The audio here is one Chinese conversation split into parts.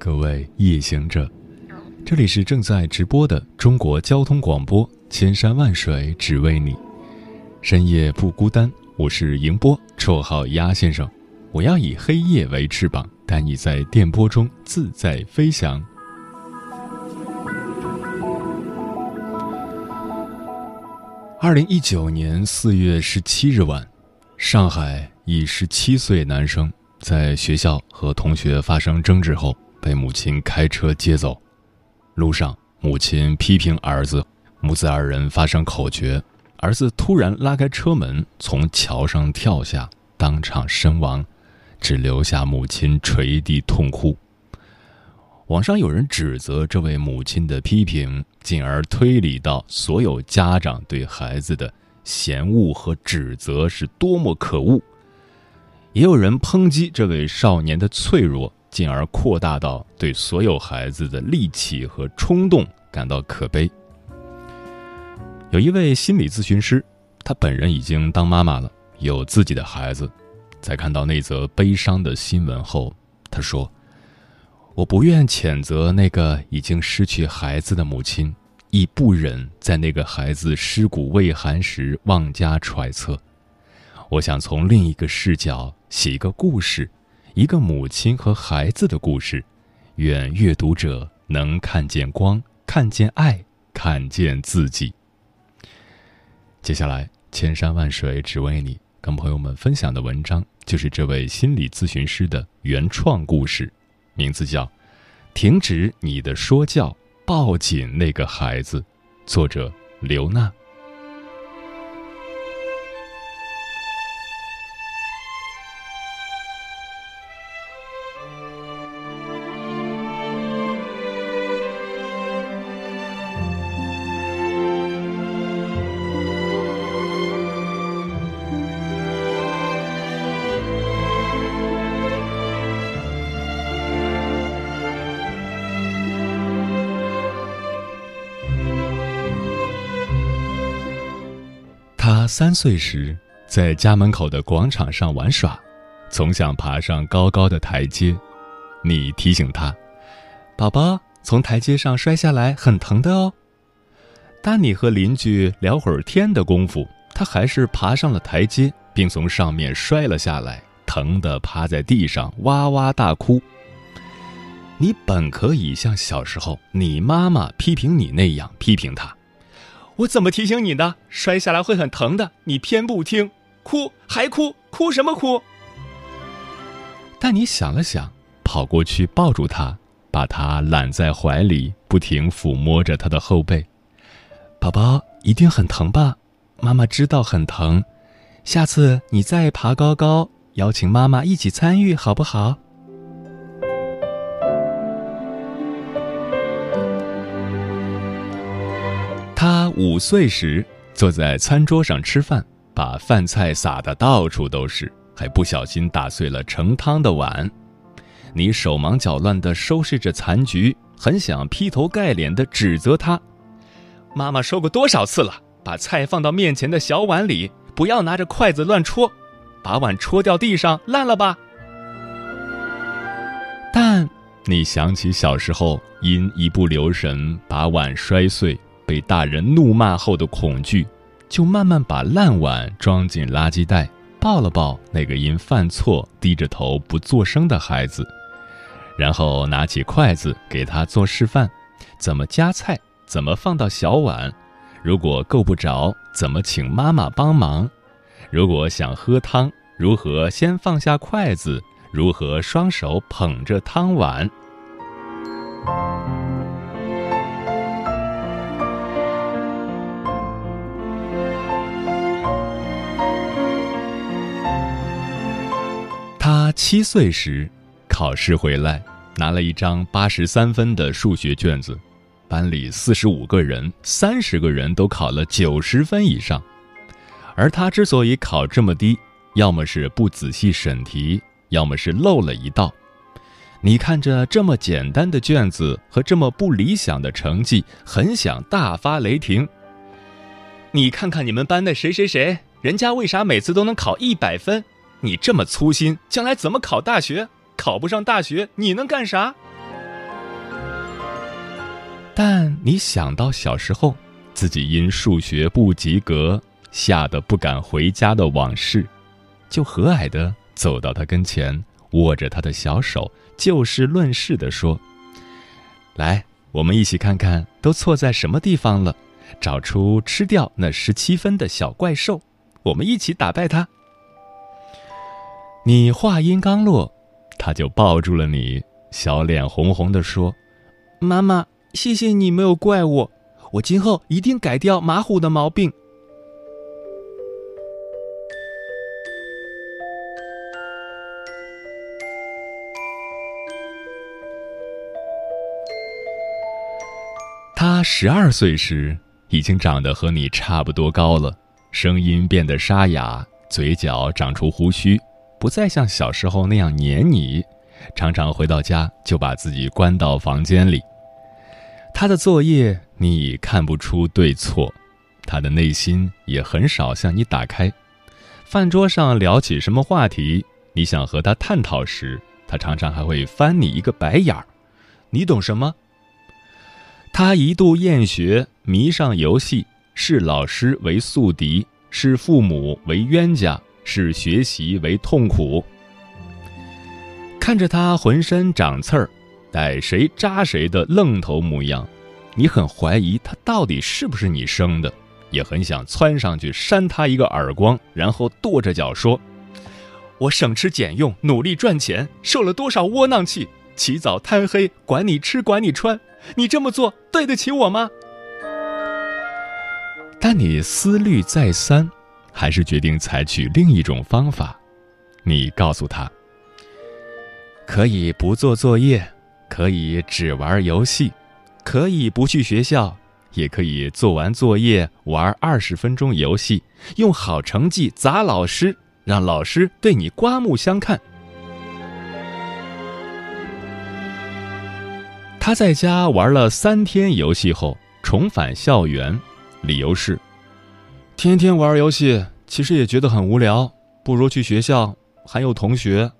各位夜行者，这里是正在直播的中国交通广播，千山万水只为你，深夜不孤单。我是迎波，绰号鸭先生。我要以黑夜为翅膀，带你在电波中自在飞翔。二零一九年四月十七日晚，上海一十七岁男生。在学校和同学发生争执后，被母亲开车接走。路上，母亲批评儿子，母子二人发生口角，儿子突然拉开车门，从桥上跳下，当场身亡，只留下母亲垂地痛哭。网上有人指责这位母亲的批评，进而推理到所有家长对孩子的嫌恶和指责是多么可恶。也有人抨击这位少年的脆弱，进而扩大到对所有孩子的戾气和冲动感到可悲。有一位心理咨询师，他本人已经当妈妈了，有自己的孩子，在看到那则悲伤的新闻后，他说：“我不愿谴责那个已经失去孩子的母亲，亦不忍在那个孩子尸骨未寒时妄加揣测。我想从另一个视角。”写一个故事，一个母亲和孩子的故事，愿阅读者能看见光，看见爱，看见自己。接下来，千山万水只为你，跟朋友们分享的文章就是这位心理咨询师的原创故事，名字叫《停止你的说教，抱紧那个孩子》，作者刘娜。三岁时，在家门口的广场上玩耍，总想爬上高高的台阶。你提醒他：“宝宝，从台阶上摔下来很疼的哦。”当你和邻居聊会儿天的功夫，他还是爬上了台阶，并从上面摔了下来，疼得趴在地上哇哇大哭。你本可以像小时候你妈妈批评你那样批评他。我怎么提醒你的？摔下来会很疼的，你偏不听，哭还哭，哭什么哭？但你想了想，跑过去抱住他，把他揽在怀里，不停抚摸着他的后背。宝宝一定很疼吧？妈妈知道很疼，下次你再爬高高，邀请妈妈一起参与，好不好？五岁时坐在餐桌上吃饭，把饭菜撒得到处都是，还不小心打碎了盛汤的碗。你手忙脚乱地收拾着残局，很想劈头盖脸地指责他。妈妈说过多少次了，把菜放到面前的小碗里，不要拿着筷子乱戳，把碗戳掉地上烂了吧。但你想起小时候因一不留神把碗摔碎。被大人怒骂后的恐惧，就慢慢把烂碗装进垃圾袋，抱了抱那个因犯错低着头不作声的孩子，然后拿起筷子给他做示范：怎么夹菜，怎么放到小碗，如果够不着，怎么请妈妈帮忙；如果想喝汤，如何先放下筷子，如何双手捧着汤碗。七岁时考试回来，拿了一张八十三分的数学卷子，班里四十五个人，三十个人都考了九十分以上，而他之所以考这么低，要么是不仔细审题，要么是漏了一道。你看着这么简单的卷子和这么不理想的成绩，很想大发雷霆。你看看你们班的谁谁谁，人家为啥每次都能考一百分？你这么粗心，将来怎么考大学？考不上大学，你能干啥？但你想到小时候自己因数学不及格，吓得不敢回家的往事，就和蔼的走到他跟前，握着他的小手。就事论事的说：“来，我们一起看看都错在什么地方了，找出吃掉那十七分的小怪兽，我们一起打败他。”你话音刚落，他就抱住了你，小脸红红的说：“妈妈，谢谢你没有怪我，我今后一定改掉马虎的毛病。”他十二岁时，已经长得和你差不多高了，声音变得沙哑，嘴角长出胡须，不再像小时候那样黏你，常常回到家就把自己关到房间里。他的作业你看不出对错，他的内心也很少向你打开。饭桌上聊起什么话题，你想和他探讨时，他常常还会翻你一个白眼儿。你懂什么？他一度厌学，迷上游戏，视老师为宿敌，视父母为冤家，视学习为痛苦。看着他浑身长刺儿，逮谁扎谁的愣头模样，你很怀疑他到底是不是你生的，也很想窜上去扇他一个耳光，然后跺着脚说：“我省吃俭用，努力赚钱，受了多少窝囊气，起早贪黑，管你吃，管你穿。”你这么做对得起我吗？但你思虑再三，还是决定采取另一种方法。你告诉他：可以不做作业，可以只玩游戏，可以不去学校，也可以做完作业玩二十分钟游戏，用好成绩砸老师，让老师对你刮目相看。他在家玩了三天游戏后重返校园，理由是：天天玩游戏，其实也觉得很无聊，不如去学校，还有同学。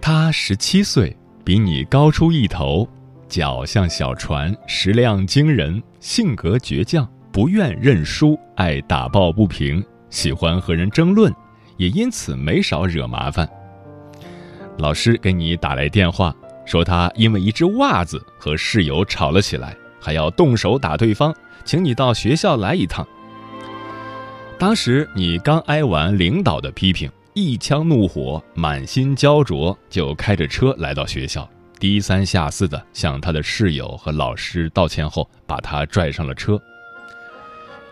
他十七岁，比你高出一头，脚像小船，食量惊人，性格倔强，不愿认输，爱打抱不平，喜欢和人争论，也因此没少惹麻烦。老师给你打来电话，说他因为一只袜子和室友吵了起来，还要动手打对方，请你到学校来一趟。当时你刚挨完领导的批评。一腔怒火，满心焦灼，就开着车来到学校，低三下四的向他的室友和老师道歉后，把他拽上了车。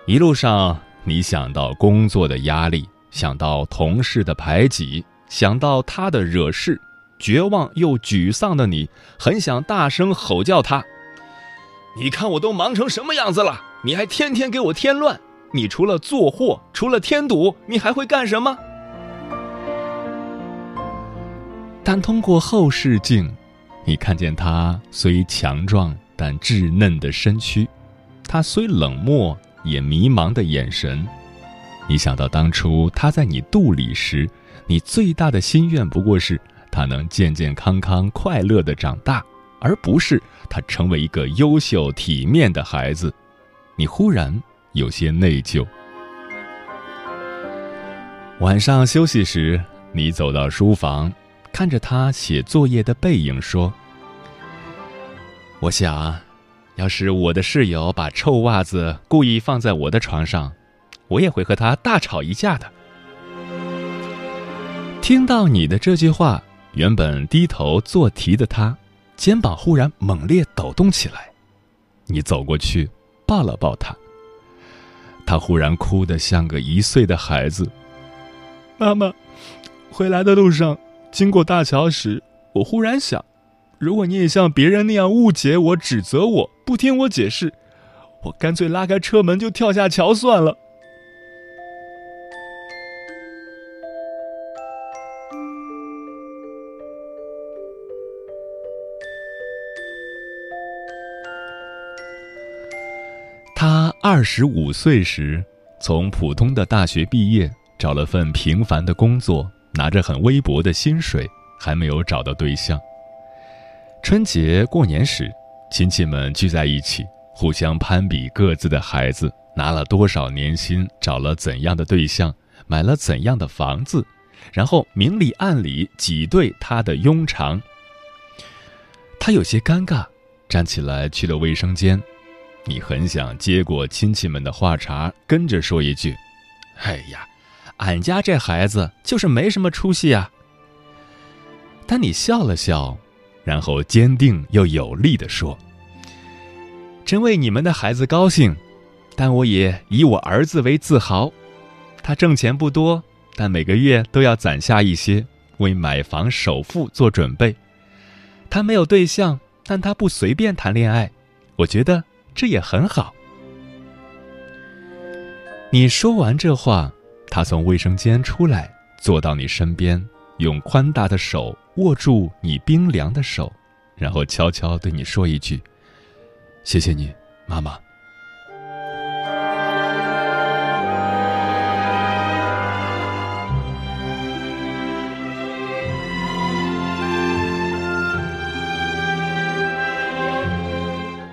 一路上，你想到工作的压力，想到同事的排挤，想到他的惹事，绝望又沮丧的你，很想大声吼叫他：“你看我都忙成什么样子了，你还天天给我添乱！你除了做货，除了添堵，你还会干什么？”但通过后视镜，你看见他虽强壮但稚嫩的身躯，他虽冷漠也迷茫的眼神。你想到当初他在你肚里时，你最大的心愿不过是他能健健康康、快乐的长大，而不是他成为一个优秀体面的孩子。你忽然有些内疚。晚上休息时，你走到书房。看着他写作业的背影，说：“我想，要是我的室友把臭袜子故意放在我的床上，我也会和他大吵一架的。”听到你的这句话，原本低头做题的他，肩膀忽然猛烈抖动起来。你走过去，抱了抱他。他忽然哭得像个一岁的孩子。妈妈，回来的路上经过大桥时，我忽然想，如果你也像别人那样误解我、指责我、不听我解释，我干脆拉开车门就跳下桥算了。他二十五岁时，从普通的大学毕业，找了份平凡的工作，拿着很微薄的薪水，还没有找到对象。春节过年时，亲戚们聚在一起，互相攀比各自的孩子拿了多少年薪，找了怎样的对象，买了怎样的房子，然后明里暗里挤兑他的庸常。他有些尴尬，站起来去了卫生间。你很想接过亲戚们的话茬，跟着说一句：“哎呀，俺家这孩子就是没什么出息啊。”但你笑了笑，然后坚定又有力地说：“真为你们的孩子高兴，但我也以我儿子为自豪。他挣钱不多，但每个月都要攒下一些，为买房首付做准备。他没有对象，但他不随便谈恋爱。我觉得。”这也很好。你说完这话，他从卫生间出来，坐到你身边，用宽大的手握住你冰凉的手，然后悄悄对你说一句：“谢谢你，妈妈。”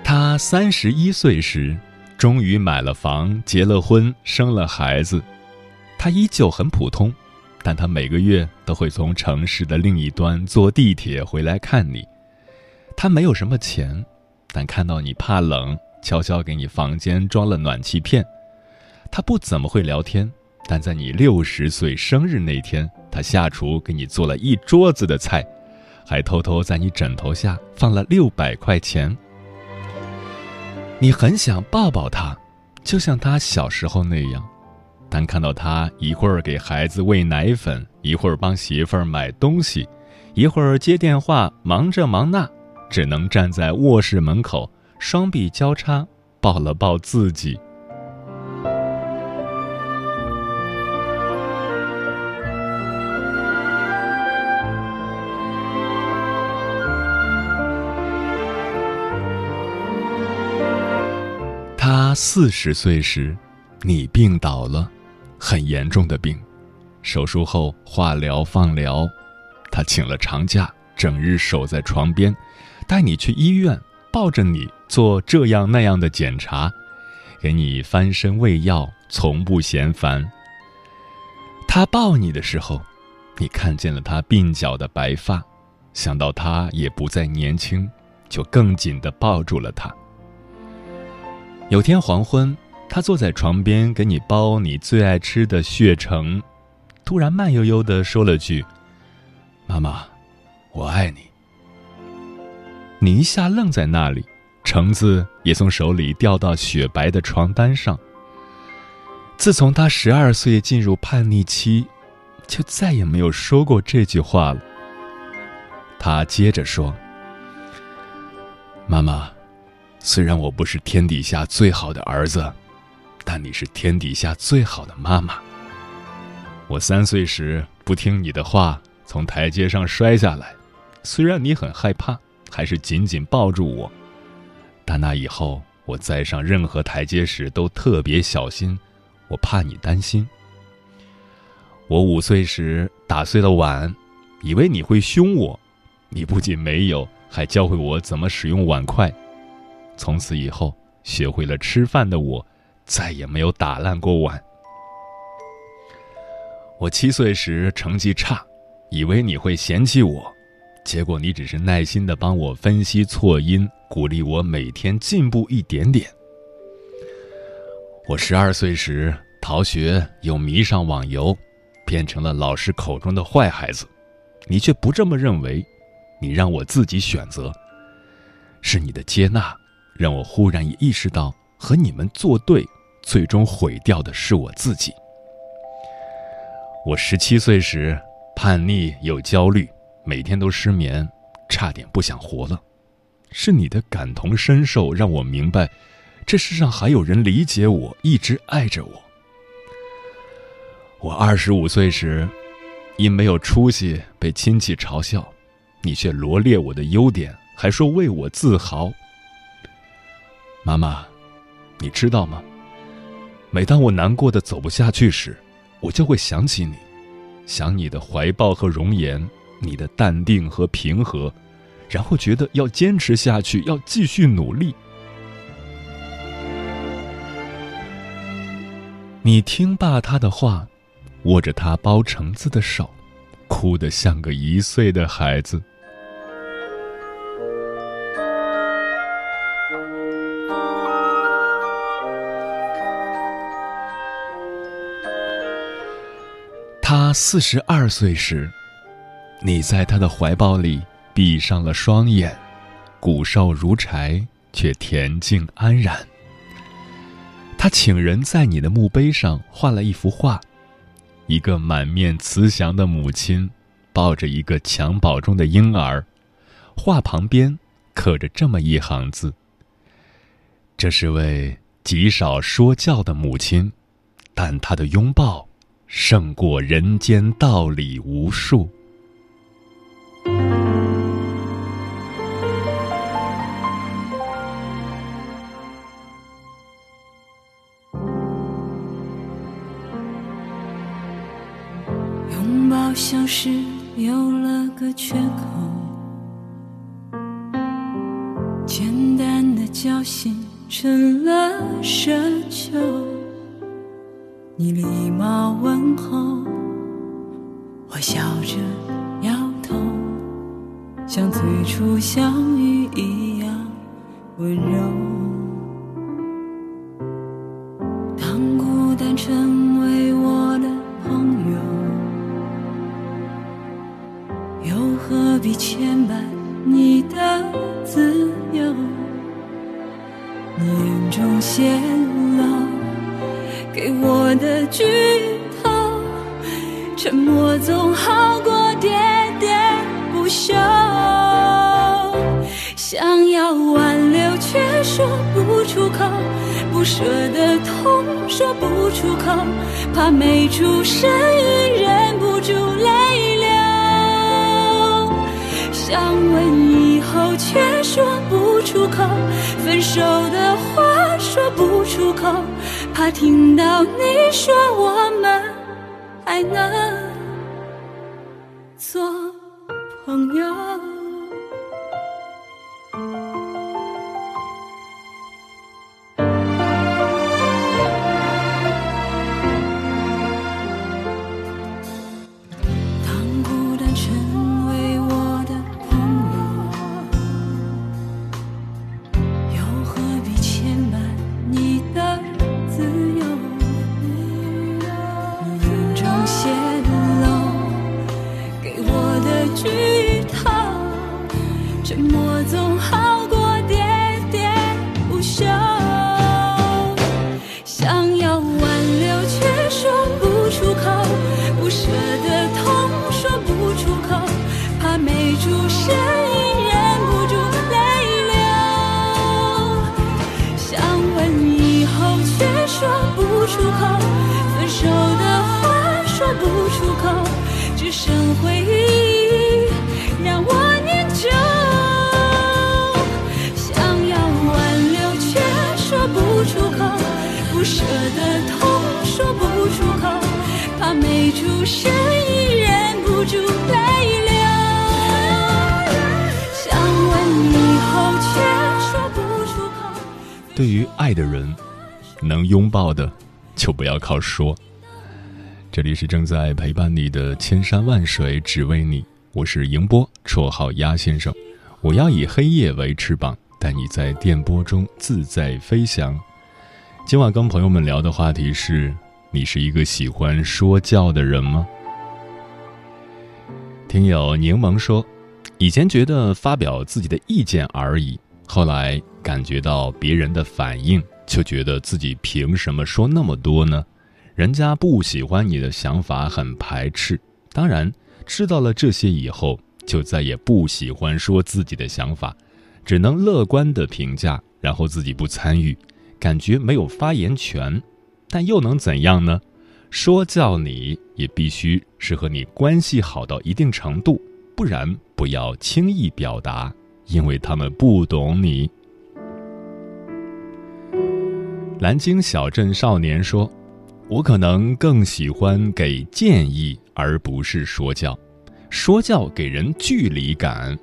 他三十一岁时，终于买了房、结了婚、生了孩子。他依旧很普通，但他每个月都会从城市的另一端坐地铁回来看你。他没有什么钱，但看到你怕冷，悄悄给你房间装了暖气片。他不怎么会聊天，但在你六十岁生日那天，他下厨给你做了一桌子的菜，还偷偷在你枕头下放了六百块钱。你很想抱抱他，就像他小时候那样，但看到他一会儿给孩子喂奶粉，一会儿帮媳妇儿买东西，一会儿接电话，忙这忙那，只能站在卧室门口，双臂交叉，抱了抱自己。他四十岁时，你病倒了，很严重的病，手术后化疗、放疗，他请了长假，整日守在床边，带你去医院，抱着你做这样那样的检查，给你翻身喂药，从不嫌烦。他抱你的时候，你看见了他鬓角的白发，想到他也不再年轻，就更紧地抱住了他。有天黄昏，他坐在床边给你包你最爱吃的血橙，突然慢悠悠的说了句：“妈妈，我爱你。”你一下愣在那里，橙子也从手里掉到雪白的床单上。自从他十二岁进入叛逆期，就再也没有说过这句话了。他接着说：“妈妈。”虽然我不是天底下最好的儿子，但你是天底下最好的妈妈。我三岁时不听你的话，从台阶上摔下来，虽然你很害怕，还是紧紧抱住我。但那以后，我再上任何台阶时都特别小心，我怕你担心。我五岁时打碎了碗，以为你会凶我，你不仅没有，还教会我怎么使用碗筷。从此以后，学会了吃饭的我，再也没有打烂过碗。我七岁时成绩差，以为你会嫌弃我，结果你只是耐心的帮我分析错音，鼓励我每天进步一点点。我十二岁时逃学又迷上网游，变成了老师口中的坏孩子，你却不这么认为，你让我自己选择。是你的接纳，让我忽然也意识到和你们作对，最终毁掉的是我自己。我十七岁时叛逆又焦虑，每天都失眠，差点不想活了。是你的感同身受让我明白，这世上还有人理解我，一直爱着我。我二十五岁时，因没有出息被亲戚嘲笑，你却罗列我的优点，还说为我自豪。妈妈，你知道吗？每当我难过的走不下去时，我就会想起你，想你的怀抱和容颜，你的淡定和平和。然后觉得要坚持下去，要继续努力。你听罢他的话，握着他包橙子的手，哭得像个一岁的孩子。他四十二岁时，你在他的怀抱里。闭上了双眼，骨瘦如柴，却恬静安然。他请人在你的墓碑上画了一幅画，一个满面慈祥的母亲，抱着一个襁褓中的婴儿，画旁边刻着这么一行字：“这是位极少说教的母亲，但她的拥抱，胜过人间道理无数。”拥抱像是有了个缺口，简单的交心成了奢求。你礼貌问候我笑着摇头像最初相遇一样温柔。当孤单成为我的朋友又何必牵绊你的自由？你眼中先的剧透沉默总好过喋喋不休想要挽留却说不出口不舍得痛说不出口怕没出声音忍不住泪流想问以后却说不出口分手的话说不出口。怕听到你说我们还能做朋友。对于爱的人，能拥抱的，就不要靠说。这里是正在陪伴你的千山万水，只为你。我是迎波，绰号鸭先生。我要以黑夜为翅膀，带你在电波中自在飞翔。今晚跟朋友们聊的话题是：你是一个喜欢说教的人吗？听友柠檬说，以前觉得发表自己的意见而已，后来感觉到别人的反应，就觉得自己凭什么说那么多呢？人家不喜欢你的想法，很排斥。当然，知道了这些以后，就再也不喜欢说自己的想法，只能乐观的评价，然后自己不参与，感觉没有发言权。但又能怎样呢？说教你也必须是和你关系好到一定程度，不然不要轻易表达，因为他们不懂你。南京小镇少年说：“我可能更喜欢给建议，而不是说教。说教给人距离感。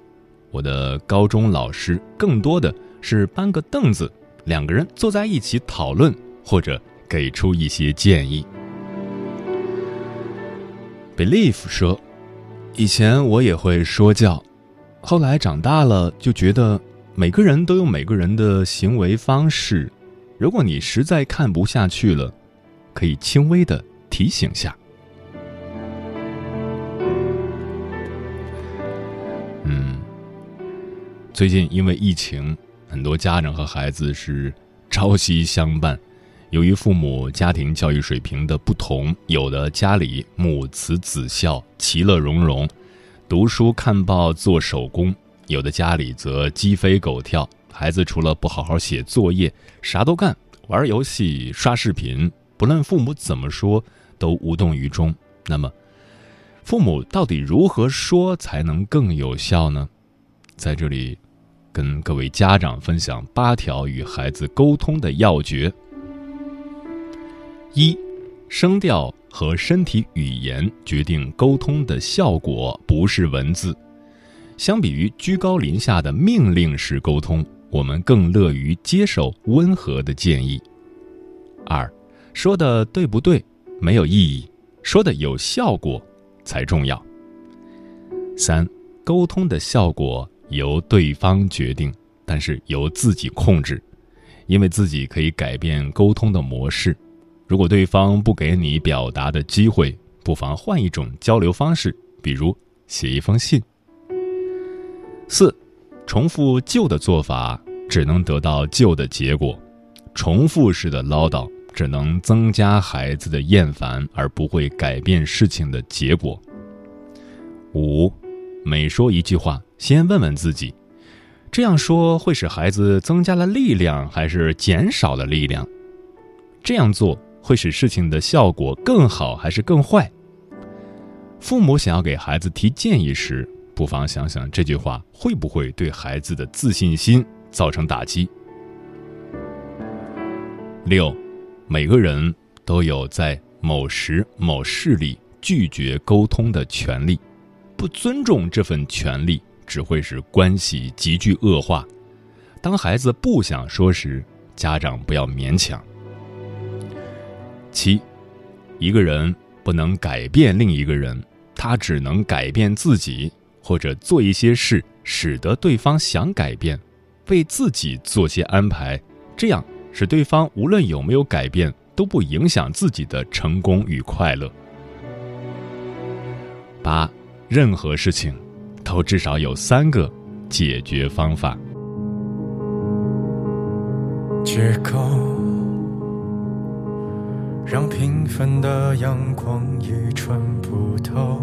我的高中老师更多的是搬个凳子，两个人坐在一起讨论，或者给出一些建议。” Believe 说：“以前我也会说教，后来长大了就觉得每个人都有每个人的行为方式。如果你实在看不下去了，可以轻微的提醒下。”嗯，最近因为疫情，很多家长和孩子是朝夕相伴。由于父母家庭教育水平的不同，有的家里母慈子孝、其乐融融，读书看报做手工；有的家里则鸡飞狗跳，孩子除了不好好写作业，啥都干，玩游戏、刷视频，不论父母怎么说，都无动于衷。那么，父母到底如何说才能更有效呢？在这里，跟各位家长分享八条与孩子沟通的要诀。一，声调和身体语言决定沟通的效果，不是文字。相比于居高临下的命令式沟通，我们更乐于接受温和的建议。二，说的对不对没有意义，说的有效果才重要。三，沟通的效果由对方决定，但是由自己控制，因为自己可以改变沟通的模式。如果对方不给你表达的机会，不妨换一种交流方式，比如写一封信。四，重复旧的做法只能得到旧的结果，重复式的唠叨只能增加孩子的厌烦，而不会改变事情的结果。五，每说一句话，先问问自己，这样说会使孩子增加了力量，还是减少了力量？这样做。会使事情的效果更好还是更坏？父母想要给孩子提建议时，不妨想想这句话会不会对孩子的自信心造成打击。六，每个人都有在某时某事里拒绝沟通的权利，不尊重这份权利只会使关系急剧恶化。当孩子不想说时，家长不要勉强。七，一个人不能改变另一个人，他只能改变自己，或者做一些事，使得对方想改变，为自己做些安排，这样使对方无论有没有改变，都不影响自己的成功与快乐。八，任何事情，都至少有三个解决方法。借口。让平凡的阳光已穿不透。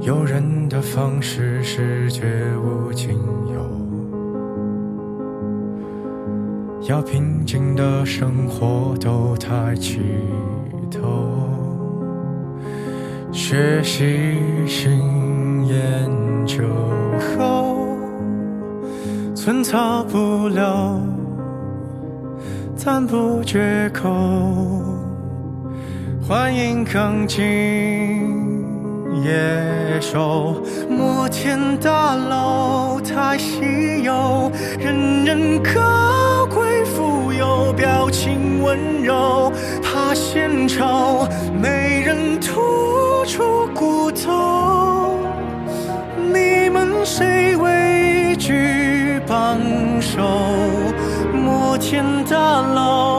诱人的方式是绝无仅有。要平静的生活都抬起头。学习新研究后，寸草不留。赞不绝口，欢迎刚进野兽。摩天大楼太稀有，人人高贵富有，表情温柔，怕献丑，没人吐出骨头。你们谁畏惧帮手？摩天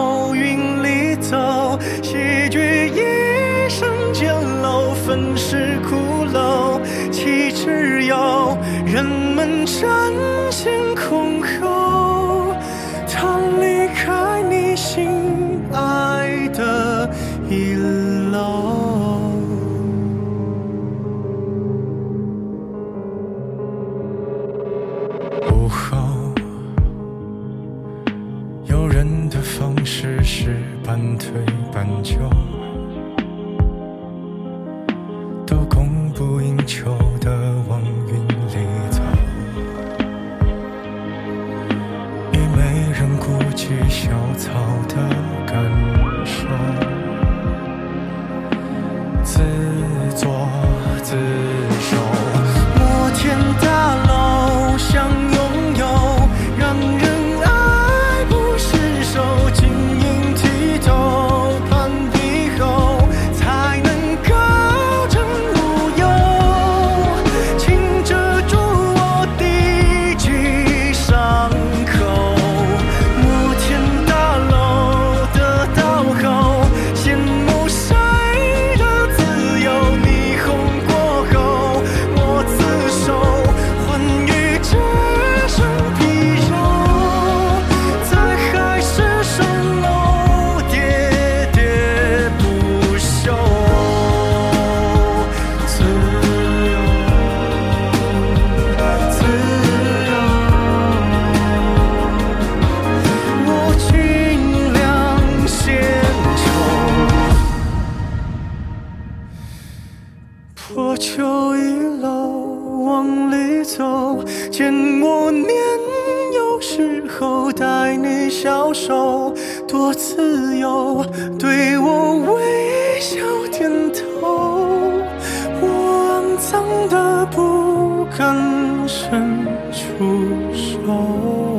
小手多自由，对我微笑点头，我肮脏的不敢伸出手。